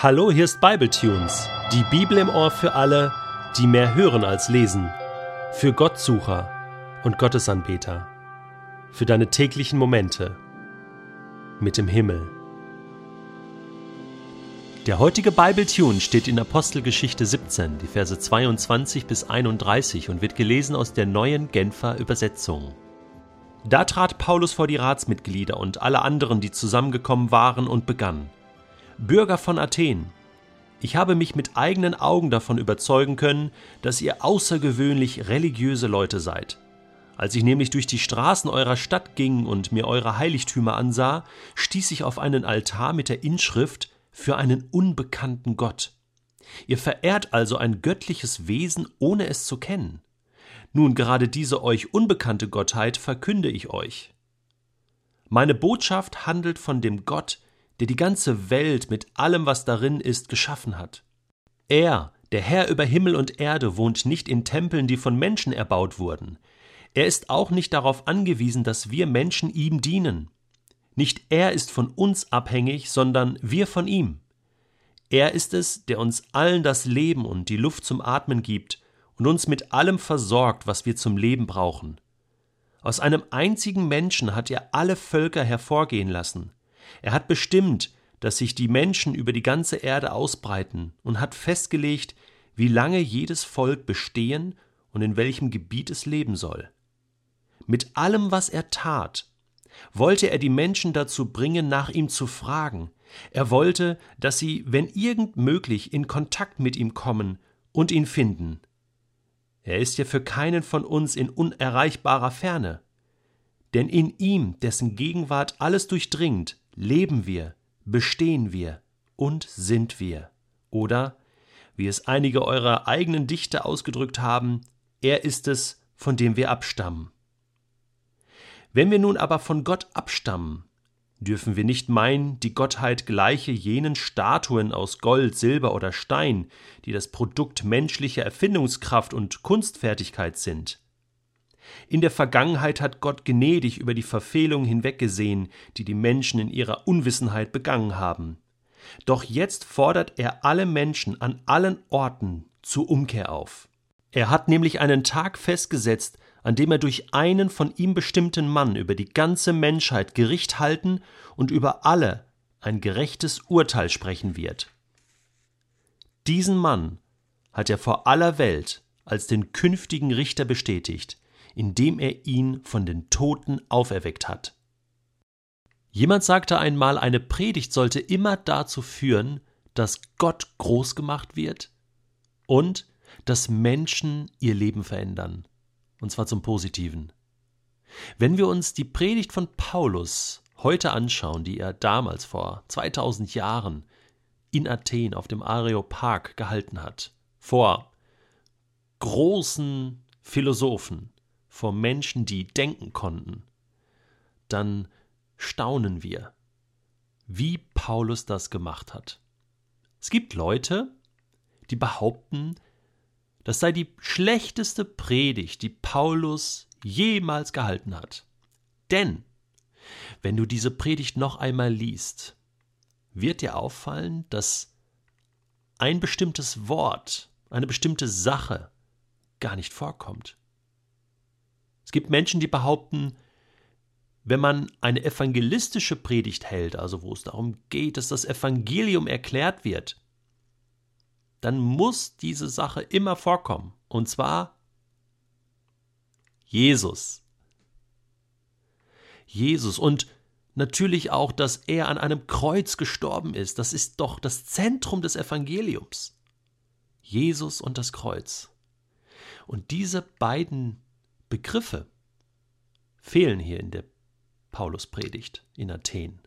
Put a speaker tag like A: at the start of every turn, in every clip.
A: Hallo, hier ist Bibletunes, die Bibel im Ohr für alle, die mehr hören als lesen, für Gottsucher und Gottesanbeter, für deine täglichen Momente mit dem Himmel. Der heutige Bibletune steht in Apostelgeschichte 17, die Verse 22 bis 31 und wird gelesen aus der neuen Genfer Übersetzung. Da trat Paulus vor die Ratsmitglieder und alle anderen, die zusammengekommen waren, und begann: Bürger von Athen, ich habe mich mit eigenen Augen davon überzeugen können, dass ihr außergewöhnlich religiöse Leute seid. Als ich nämlich durch die Straßen eurer Stadt ging und mir eure Heiligtümer ansah, stieß ich auf einen Altar mit der Inschrift für einen unbekannten Gott. Ihr verehrt also ein göttliches Wesen, ohne es zu kennen. Nun gerade diese euch unbekannte Gottheit verkünde ich euch. Meine Botschaft handelt von dem Gott, der die ganze Welt mit allem, was darin ist, geschaffen hat. Er, der Herr über Himmel und Erde, wohnt nicht in Tempeln, die von Menschen erbaut wurden. Er ist auch nicht darauf angewiesen, dass wir Menschen ihm dienen. Nicht er ist von uns abhängig, sondern wir von ihm. Er ist es, der uns allen das Leben und die Luft zum Atmen gibt und uns mit allem versorgt, was wir zum Leben brauchen. Aus einem einzigen Menschen hat er alle Völker hervorgehen lassen. Er hat bestimmt, dass sich die Menschen über die ganze Erde ausbreiten und hat festgelegt, wie lange jedes Volk bestehen und in welchem Gebiet es leben soll. Mit allem, was er tat, wollte er die Menschen dazu bringen, nach ihm zu fragen. Er wollte, dass sie, wenn irgend möglich, in Kontakt mit ihm kommen und ihn finden. Er ist ja für keinen von uns in unerreichbarer Ferne. Denn in ihm, dessen Gegenwart alles durchdringt, leben wir, bestehen wir und sind wir. Oder, wie es einige eurer eigenen Dichter ausgedrückt haben, er ist es, von dem wir abstammen. Wenn wir nun aber von Gott abstammen, dürfen wir nicht meinen, die Gottheit gleiche jenen Statuen aus Gold, Silber oder Stein, die das Produkt menschlicher Erfindungskraft und Kunstfertigkeit sind. In der Vergangenheit hat Gott gnädig über die Verfehlungen hinweggesehen, die die Menschen in ihrer Unwissenheit begangen haben. Doch jetzt fordert er alle Menschen an allen Orten zur Umkehr auf. Er hat nämlich einen Tag festgesetzt, an dem er durch einen von ihm bestimmten Mann über die ganze Menschheit Gericht halten und über alle ein gerechtes Urteil sprechen wird. Diesen Mann hat er vor aller Welt als den künftigen Richter bestätigt, indem er ihn von den Toten auferweckt hat. Jemand sagte einmal, eine Predigt sollte immer dazu führen, dass Gott groß gemacht wird und dass Menschen ihr Leben verändern und zwar zum Positiven. Wenn wir uns die Predigt von Paulus heute anschauen, die er damals vor 2000 Jahren in Athen auf dem Areopag gehalten hat, vor großen Philosophen, vor Menschen, die denken konnten, dann staunen wir, wie Paulus das gemacht hat. Es gibt Leute, die behaupten, das sei die schlechteste Predigt, die Paulus jemals gehalten hat. Denn, wenn du diese Predigt noch einmal liest, wird dir auffallen, dass ein bestimmtes Wort, eine bestimmte Sache gar nicht vorkommt. Es gibt Menschen, die behaupten, wenn man eine evangelistische Predigt hält, also wo es darum geht, dass das Evangelium erklärt wird, dann muss diese Sache immer vorkommen. Und zwar Jesus. Jesus und natürlich auch, dass er an einem Kreuz gestorben ist. Das ist doch das Zentrum des Evangeliums. Jesus und das Kreuz. Und diese beiden Begriffe fehlen hier in der Pauluspredigt in Athen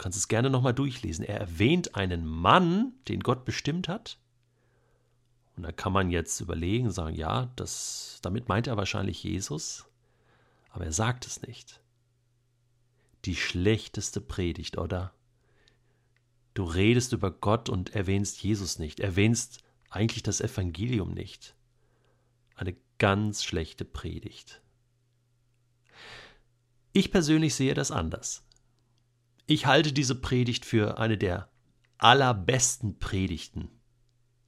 A: kannst es gerne nochmal durchlesen. Er erwähnt einen Mann, den Gott bestimmt hat. Und da kann man jetzt überlegen, sagen, ja, das, damit meint er wahrscheinlich Jesus, aber er sagt es nicht. Die schlechteste Predigt, oder? Du redest über Gott und erwähnst Jesus nicht, erwähnst eigentlich das Evangelium nicht. Eine ganz schlechte Predigt. Ich persönlich sehe das anders. Ich halte diese Predigt für eine der allerbesten Predigten,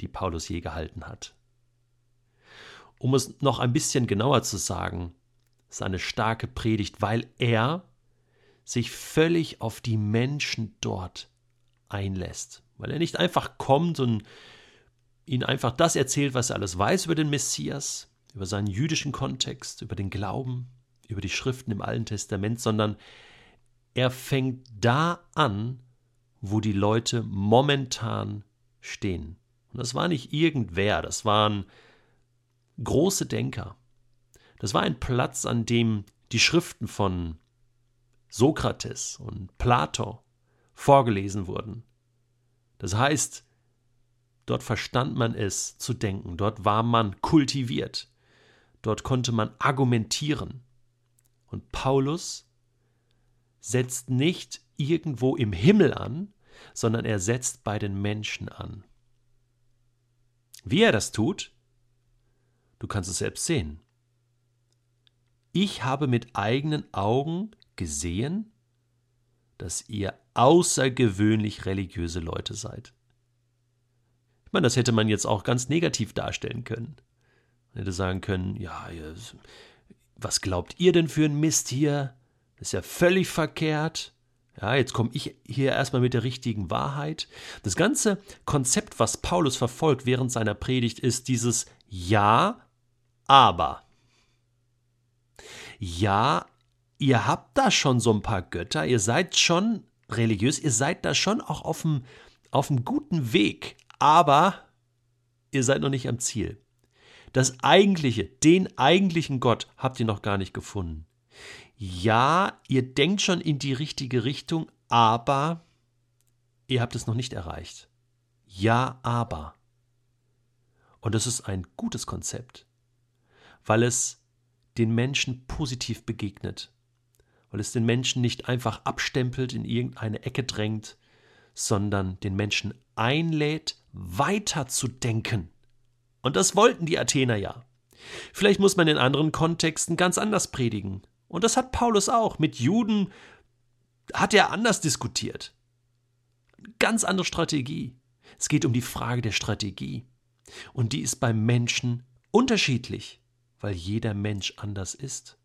A: die Paulus je gehalten hat. Um es noch ein bisschen genauer zu sagen, ist eine starke Predigt, weil er sich völlig auf die Menschen dort einlässt. Weil er nicht einfach kommt und ihnen einfach das erzählt, was er alles weiß über den Messias, über seinen jüdischen Kontext, über den Glauben, über die Schriften im Alten Testament, sondern er fängt da an, wo die Leute momentan stehen. Und das war nicht irgendwer, das waren große Denker, das war ein Platz, an dem die Schriften von Sokrates und Plato vorgelesen wurden. Das heißt, dort verstand man es zu denken, dort war man kultiviert, dort konnte man argumentieren. Und Paulus setzt nicht irgendwo im Himmel an, sondern er setzt bei den Menschen an. Wie er das tut, du kannst es selbst sehen. Ich habe mit eigenen Augen gesehen, dass ihr außergewöhnlich religiöse Leute seid. Ich meine, das hätte man jetzt auch ganz negativ darstellen können. Man hätte sagen können, ja, was glaubt ihr denn für ein Mist hier? Das ist ja völlig verkehrt. Ja, jetzt komme ich hier erstmal mit der richtigen Wahrheit. Das ganze Konzept, was Paulus verfolgt während seiner Predigt, ist dieses Ja, aber ja, ihr habt da schon so ein paar Götter, ihr seid schon religiös, ihr seid da schon auch auf dem, auf dem guten Weg, aber ihr seid noch nicht am Ziel. Das eigentliche, den eigentlichen Gott habt ihr noch gar nicht gefunden. Ja, ihr denkt schon in die richtige Richtung, aber ihr habt es noch nicht erreicht. Ja, aber. Und das ist ein gutes Konzept, weil es den Menschen positiv begegnet, weil es den Menschen nicht einfach abstempelt, in irgendeine Ecke drängt, sondern den Menschen einlädt, weiterzudenken. Und das wollten die Athener ja. Vielleicht muss man in anderen Kontexten ganz anders predigen. Und das hat Paulus auch. Mit Juden hat er anders diskutiert. Ganz andere Strategie. Es geht um die Frage der Strategie. Und die ist beim Menschen unterschiedlich weil jeder Mensch anders ist,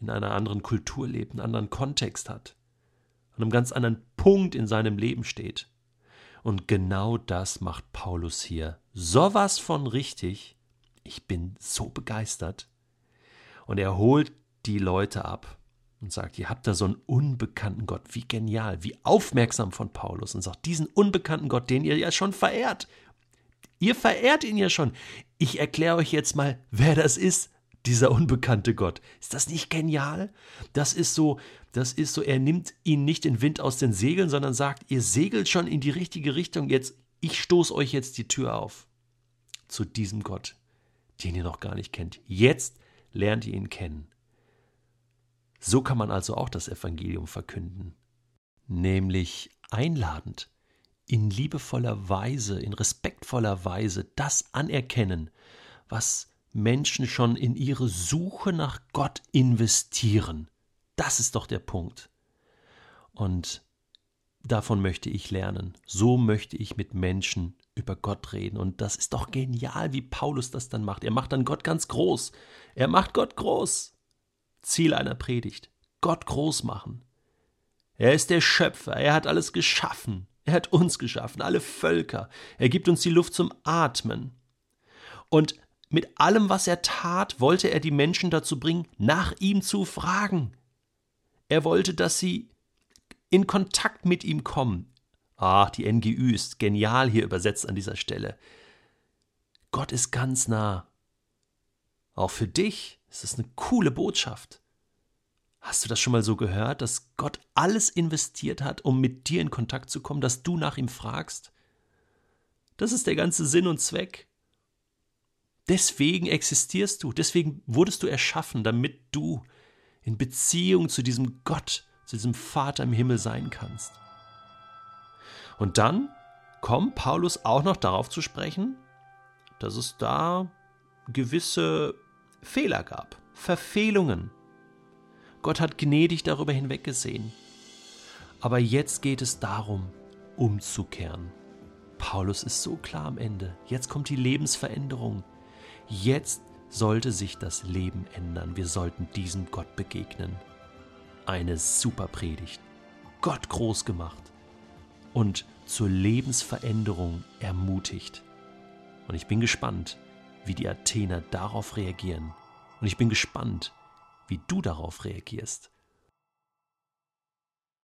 A: in einer anderen Kultur lebt, einen anderen Kontext hat, an einem ganz anderen Punkt in seinem Leben steht. Und genau das macht Paulus hier. Sowas von richtig. Ich bin so begeistert. Und er holt die Leute ab und sagt, ihr habt da so einen unbekannten Gott. Wie genial, wie aufmerksam von Paulus und sagt, diesen unbekannten Gott, den ihr ja schon verehrt. Ihr verehrt ihn ja schon. Ich erkläre euch jetzt mal, wer das ist, dieser unbekannte Gott. Ist das nicht genial? Das ist so, das ist so, er nimmt ihn nicht den Wind aus den Segeln, sondern sagt, ihr segelt schon in die richtige Richtung, jetzt, ich stoße euch jetzt die Tür auf. Zu diesem Gott, den ihr noch gar nicht kennt. Jetzt lernt ihr ihn kennen. So kann man also auch das Evangelium verkünden, nämlich einladend, in liebevoller Weise, in respektvoller Weise das anerkennen, was Menschen schon in ihre Suche nach Gott investieren. Das ist doch der Punkt. Und davon möchte ich lernen. So möchte ich mit Menschen über Gott reden. Und das ist doch genial, wie Paulus das dann macht. Er macht dann Gott ganz groß. Er macht Gott groß. Ziel einer Predigt. Gott groß machen. Er ist der Schöpfer. Er hat alles geschaffen. Er hat uns geschaffen, alle Völker. Er gibt uns die Luft zum Atmen. Und mit allem, was er tat, wollte er die Menschen dazu bringen, nach ihm zu fragen. Er wollte, dass sie in Kontakt mit ihm kommen. Ach, die NGÜ ist genial hier übersetzt an dieser Stelle. Gott ist ganz nah. Auch für dich ist es eine coole Botschaft. Hast du das schon mal so gehört, dass Gott alles investiert hat, um mit dir in Kontakt zu kommen, dass du nach ihm fragst? Das ist der ganze Sinn und Zweck. Deswegen existierst du, deswegen wurdest du erschaffen, damit du in Beziehung zu diesem Gott, zu diesem Vater im Himmel sein kannst. Und dann kommt Paulus auch noch darauf zu sprechen, dass es da gewisse Fehler gab, Verfehlungen, Gott hat gnädig darüber hinweggesehen. Aber jetzt geht es darum, umzukehren. Paulus ist so klar am Ende. Jetzt kommt die Lebensveränderung. Jetzt sollte sich das Leben ändern. Wir sollten diesem Gott begegnen. Eine super Predigt. Gott groß gemacht und zur Lebensveränderung ermutigt. Und ich bin gespannt, wie die Athener darauf reagieren. Und ich bin gespannt, wie du darauf reagierst.